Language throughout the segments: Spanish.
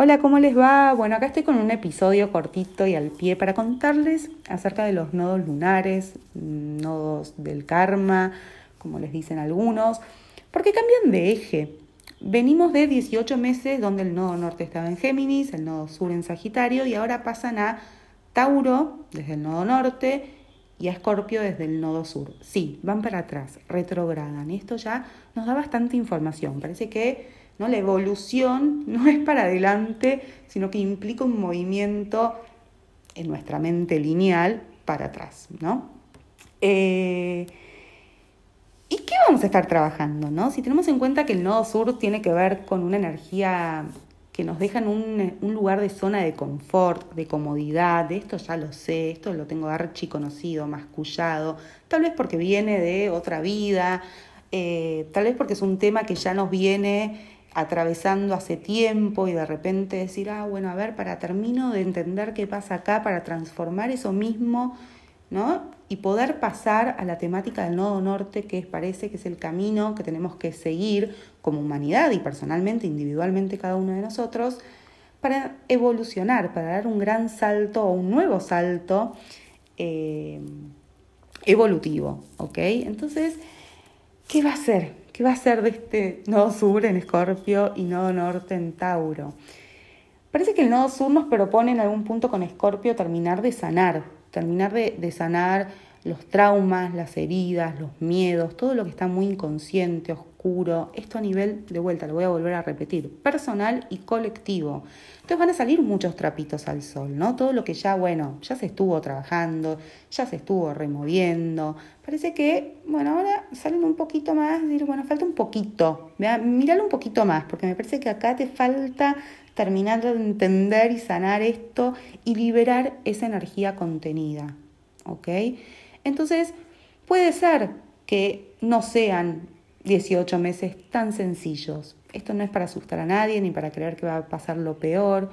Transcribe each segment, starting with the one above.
Hola, ¿cómo les va? Bueno, acá estoy con un episodio cortito y al pie para contarles acerca de los nodos lunares, nodos del karma, como les dicen algunos, porque cambian de eje. Venimos de 18 meses donde el nodo norte estaba en Géminis, el nodo sur en Sagitario y ahora pasan a Tauro desde el nodo norte y a Escorpio desde el nodo sur. Sí, van para atrás, retrogradan. Esto ya nos da bastante información. Parece que ¿no? La evolución no es para adelante, sino que implica un movimiento en nuestra mente lineal para atrás, ¿no? Eh, ¿Y qué vamos a estar trabajando, no? Si tenemos en cuenta que el nodo sur tiene que ver con una energía que nos deja en un, lugar de zona de confort, de comodidad, de esto ya lo sé, esto lo tengo archi conocido, mascullado, tal vez porque viene de otra vida, eh, tal vez porque es un tema que ya nos viene atravesando hace tiempo y de repente decir, ah, bueno, a ver, para termino de entender qué pasa acá, para transformar eso mismo, ¿no? Y poder pasar a la temática del nodo norte, que parece que es el camino que tenemos que seguir como humanidad y personalmente, individualmente cada uno de nosotros, para evolucionar, para dar un gran salto o un nuevo salto eh, evolutivo, ¿ok? Entonces, ¿qué va a ser? ¿Qué va a ser de este nodo sur en Escorpio y nodo norte en Tauro? Parece que el nodo sur nos propone en algún punto con Escorpio terminar de sanar, terminar de, de sanar los traumas, las heridas, los miedos, todo lo que está muy inconsciente, oscuro. Esto a nivel, de vuelta, lo voy a volver a repetir, personal y colectivo. Entonces van a salir muchos trapitos al sol, ¿no? Todo lo que ya, bueno, ya se estuvo trabajando, ya se estuvo removiendo. Parece que, bueno, ahora salen un poquito más, decir, bueno, falta un poquito. Míralo un poquito más, porque me parece que acá te falta terminar de entender y sanar esto y liberar esa energía contenida. ¿Ok? Entonces, puede ser que no sean 18 meses tan sencillos. Esto no es para asustar a nadie ni para creer que va a pasar lo peor,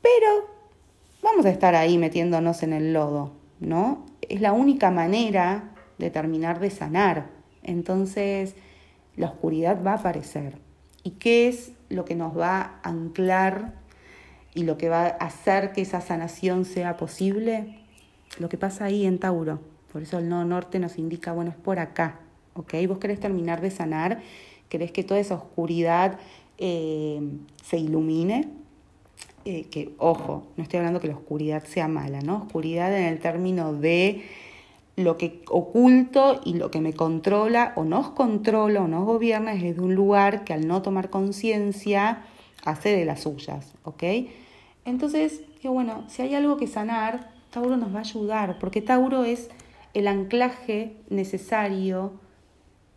pero vamos a estar ahí metiéndonos en el lodo, ¿no? Es la única manera de terminar de sanar. Entonces, la oscuridad va a aparecer. ¿Y qué es lo que nos va a anclar y lo que va a hacer que esa sanación sea posible? Lo que pasa ahí en Tauro. Por eso el nodo norte nos indica, bueno, es por acá, ¿ok? Vos querés terminar de sanar, querés que toda esa oscuridad eh, se ilumine, eh, que, ojo, no estoy hablando que la oscuridad sea mala, ¿no? Oscuridad en el término de lo que oculto y lo que me controla o nos controla o nos gobierna es desde un lugar que al no tomar conciencia hace de las suyas, ¿ok? Entonces, digo, bueno, si hay algo que sanar, Tauro nos va a ayudar, porque Tauro es el anclaje necesario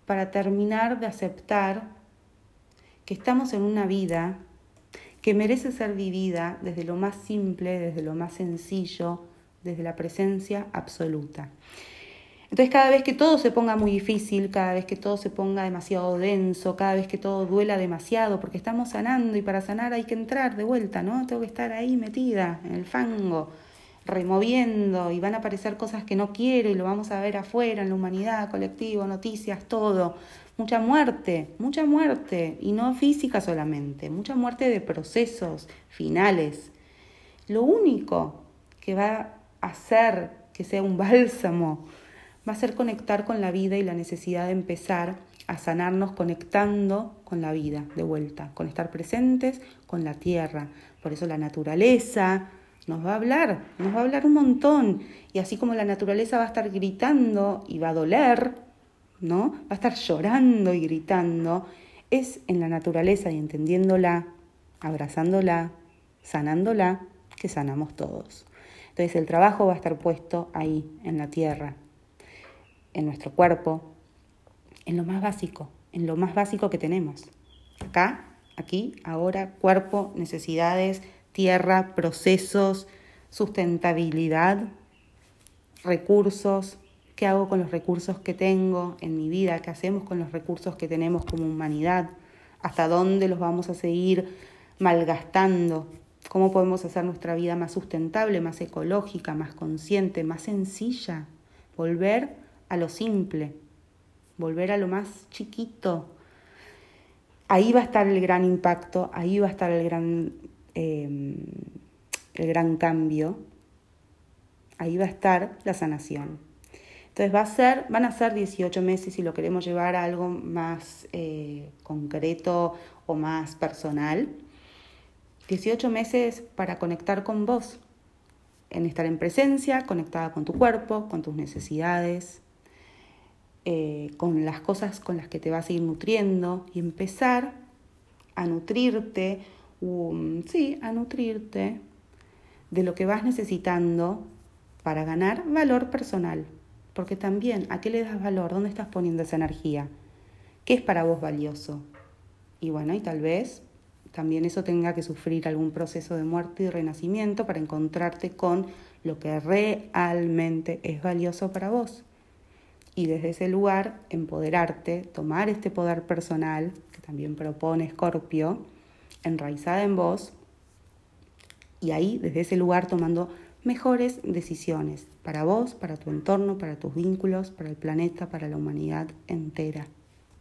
para terminar de aceptar que estamos en una vida que merece ser vivida desde lo más simple, desde lo más sencillo, desde la presencia absoluta. Entonces cada vez que todo se ponga muy difícil, cada vez que todo se ponga demasiado denso, cada vez que todo duela demasiado, porque estamos sanando y para sanar hay que entrar de vuelta, ¿no? Tengo que estar ahí metida en el fango, removiendo y van a aparecer cosas que no quiero y lo vamos a ver afuera, en la humanidad, colectivo, noticias, todo. Mucha muerte, mucha muerte, y no física solamente, mucha muerte de procesos finales. Lo único que va a hacer que sea un bálsamo va a ser conectar con la vida y la necesidad de empezar a sanarnos conectando con la vida de vuelta, con estar presentes con la tierra. Por eso la naturaleza, nos va a hablar, nos va a hablar un montón. Y así como la naturaleza va a estar gritando y va a doler, ¿no? Va a estar llorando y gritando, es en la naturaleza y entendiéndola, abrazándola, sanándola, que sanamos todos. Entonces el trabajo va a estar puesto ahí, en la tierra, en nuestro cuerpo, en lo más básico, en lo más básico que tenemos. Acá, aquí, ahora, cuerpo, necesidades, tierra, procesos, sustentabilidad, recursos, qué hago con los recursos que tengo en mi vida, qué hacemos con los recursos que tenemos como humanidad, hasta dónde los vamos a seguir malgastando, cómo podemos hacer nuestra vida más sustentable, más ecológica, más consciente, más sencilla, volver a lo simple, volver a lo más chiquito, ahí va a estar el gran impacto, ahí va a estar el gran, eh, el gran cambio, ahí va a estar la sanación. Entonces va a ser, van a ser 18 meses si lo queremos llevar a algo más eh, concreto o más personal. 18 meses para conectar con vos, en estar en presencia, conectada con tu cuerpo, con tus necesidades, eh, con las cosas con las que te vas a ir nutriendo y empezar a nutrirte, sí, a nutrirte de lo que vas necesitando para ganar valor personal. Porque también, ¿a qué le das valor? ¿Dónde estás poniendo esa energía? ¿Qué es para vos valioso? Y bueno, y tal vez también eso tenga que sufrir algún proceso de muerte y renacimiento para encontrarte con lo que realmente es valioso para vos. Y desde ese lugar empoderarte, tomar este poder personal que también propone Scorpio, enraizada en vos, y ahí desde ese lugar tomando mejores decisiones para vos, para tu entorno, para tus vínculos, para el planeta, para la humanidad entera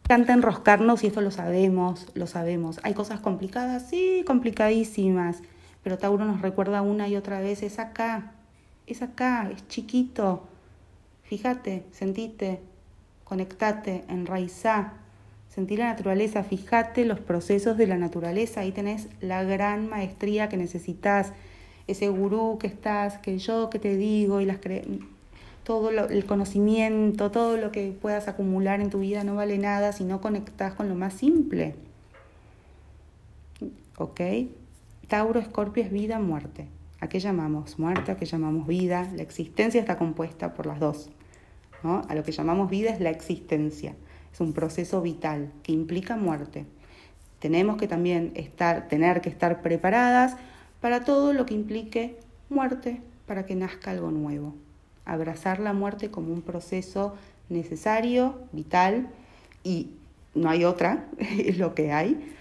encanta enroscarnos y esto lo sabemos, lo sabemos. Hay cosas complicadas, sí, complicadísimas, pero Tauro nos recuerda una y otra vez, es acá, es acá, es chiquito. Fíjate, sentite, conectate, enraizá, sentí la naturaleza, fíjate los procesos de la naturaleza, ahí tenés la gran maestría que necesitas, ese gurú que estás, que yo que te digo y las creencias todo el conocimiento, todo lo que puedas acumular en tu vida no vale nada si no conectas con lo más simple. ¿Ok? Tauro, Escorpio es vida, muerte. ¿A qué llamamos muerte? ¿A qué llamamos vida? La existencia está compuesta por las dos. ¿no? A lo que llamamos vida es la existencia. Es un proceso vital que implica muerte. Tenemos que también estar, tener que estar preparadas para todo lo que implique muerte, para que nazca algo nuevo abrazar la muerte como un proceso necesario, vital, y no hay otra, es lo que hay,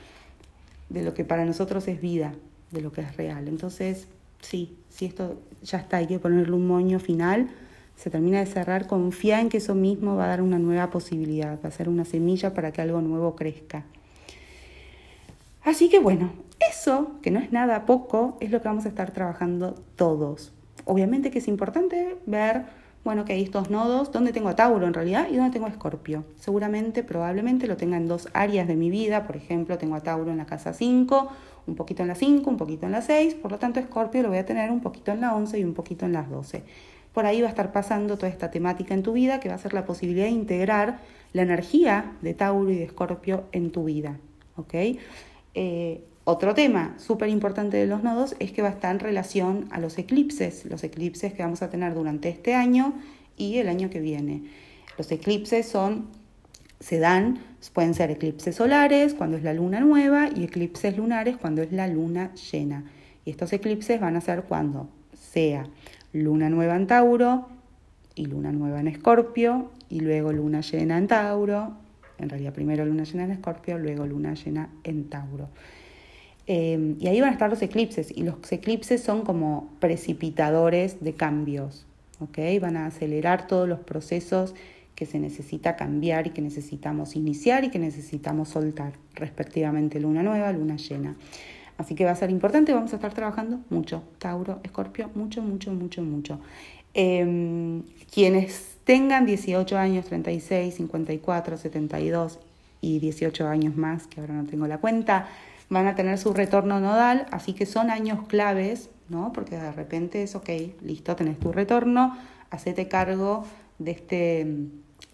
de lo que para nosotros es vida, de lo que es real. Entonces, sí, si esto ya está, hay que ponerle un moño final, se termina de cerrar, confía en que eso mismo va a dar una nueva posibilidad, va a ser una semilla para que algo nuevo crezca. Así que bueno, eso, que no es nada poco, es lo que vamos a estar trabajando todos. Obviamente que es importante ver, bueno, que hay estos nodos, dónde tengo a Tauro en realidad y dónde tengo a Escorpio. Seguramente, probablemente lo tenga en dos áreas de mi vida, por ejemplo, tengo a Tauro en la casa 5, un poquito en la 5, un poquito en la 6, por lo tanto Escorpio lo voy a tener un poquito en la 11 y un poquito en las 12. Por ahí va a estar pasando toda esta temática en tu vida que va a ser la posibilidad de integrar la energía de Tauro y de Escorpio en tu vida. ¿ok? Eh, otro tema súper importante de los nodos es que va a estar en relación a los eclipses, los eclipses que vamos a tener durante este año y el año que viene. Los eclipses son, se dan, pueden ser eclipses solares cuando es la luna nueva y eclipses lunares cuando es la luna llena. Y estos eclipses van a ser cuando sea luna nueva en Tauro y luna nueva en Escorpio y luego luna llena en Tauro. En realidad primero luna llena en Escorpio, luego luna llena en Tauro. Em, y ahí van a estar los eclipses, y los eclipses son como precipitadores de cambios, ¿ok? Van a acelerar todos los procesos que se necesita cambiar y que necesitamos iniciar y que necesitamos soltar, respectivamente luna nueva, luna llena. Así que va a ser importante, vamos a estar trabajando mucho, Tauro, Escorpio, mucho, mucho, mucho, mucho. Em, quienes tengan 18 años, 36, 54, 72 y 18 años más, que ahora no tengo la cuenta, van a tener su retorno nodal, así que son años claves, ¿no? Porque de repente es, ok, listo, tenés tu retorno, hacete cargo de este,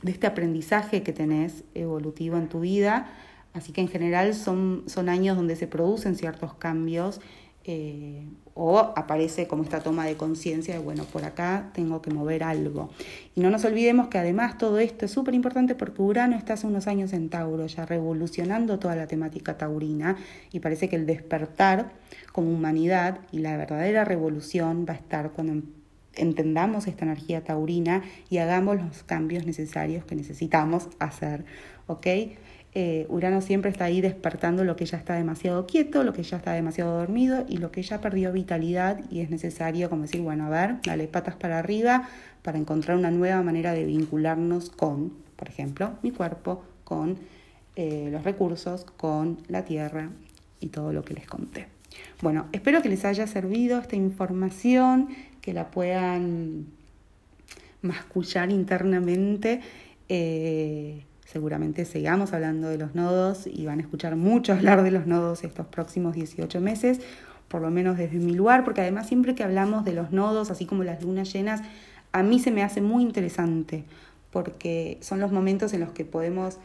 de este aprendizaje que tenés evolutivo en tu vida, así que en general son, son años donde se producen ciertos cambios eh, o aparece como esta toma de conciencia de, bueno, por acá tengo que mover algo. Y no nos olvidemos que además todo esto es súper importante porque Urano está hace unos años en Tauro, ya revolucionando toda la temática taurina y parece que el despertar como humanidad y la verdadera revolución va a estar cuando entendamos esta energía taurina y hagamos los cambios necesarios que necesitamos hacer, ¿ok? Eh, Urano siempre está ahí despertando lo que ya está demasiado quieto, lo que ya está demasiado dormido y lo que ya perdió vitalidad y es necesario como decir, bueno, a ver, dale patas para arriba para encontrar una nueva manera de vincularnos con, por ejemplo, mi cuerpo, con eh, los recursos con la tierra y todo lo que les conté. Bueno, espero que les haya servido esta información, que la puedan mascullar internamente. Eh, seguramente sigamos hablando de los nodos y van a escuchar mucho hablar de los nodos estos próximos 18 meses, por lo menos desde mi lugar, porque además siempre que hablamos de los nodos, así como las lunas llenas, a mí se me hace muy interesante, porque son los momentos en los que podemos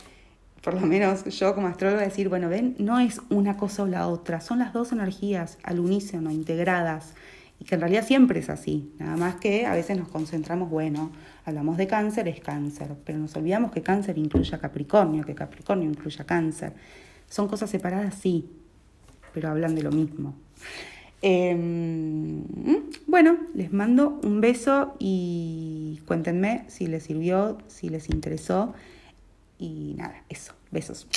por lo menos yo como astróloga decir, bueno, ven, no es una cosa o la otra, son las dos energías al unísono, integradas, y que en realidad siempre es así, nada más que a veces nos concentramos, bueno, hablamos de cáncer, es cáncer, pero nos olvidamos que cáncer incluye a Capricornio, que Capricornio incluye a cáncer. Son cosas separadas, sí, pero hablan de lo mismo. Em, bueno, les mando un beso y cuéntenme si les sirvió, si les interesó. Y nada, eso. Besos.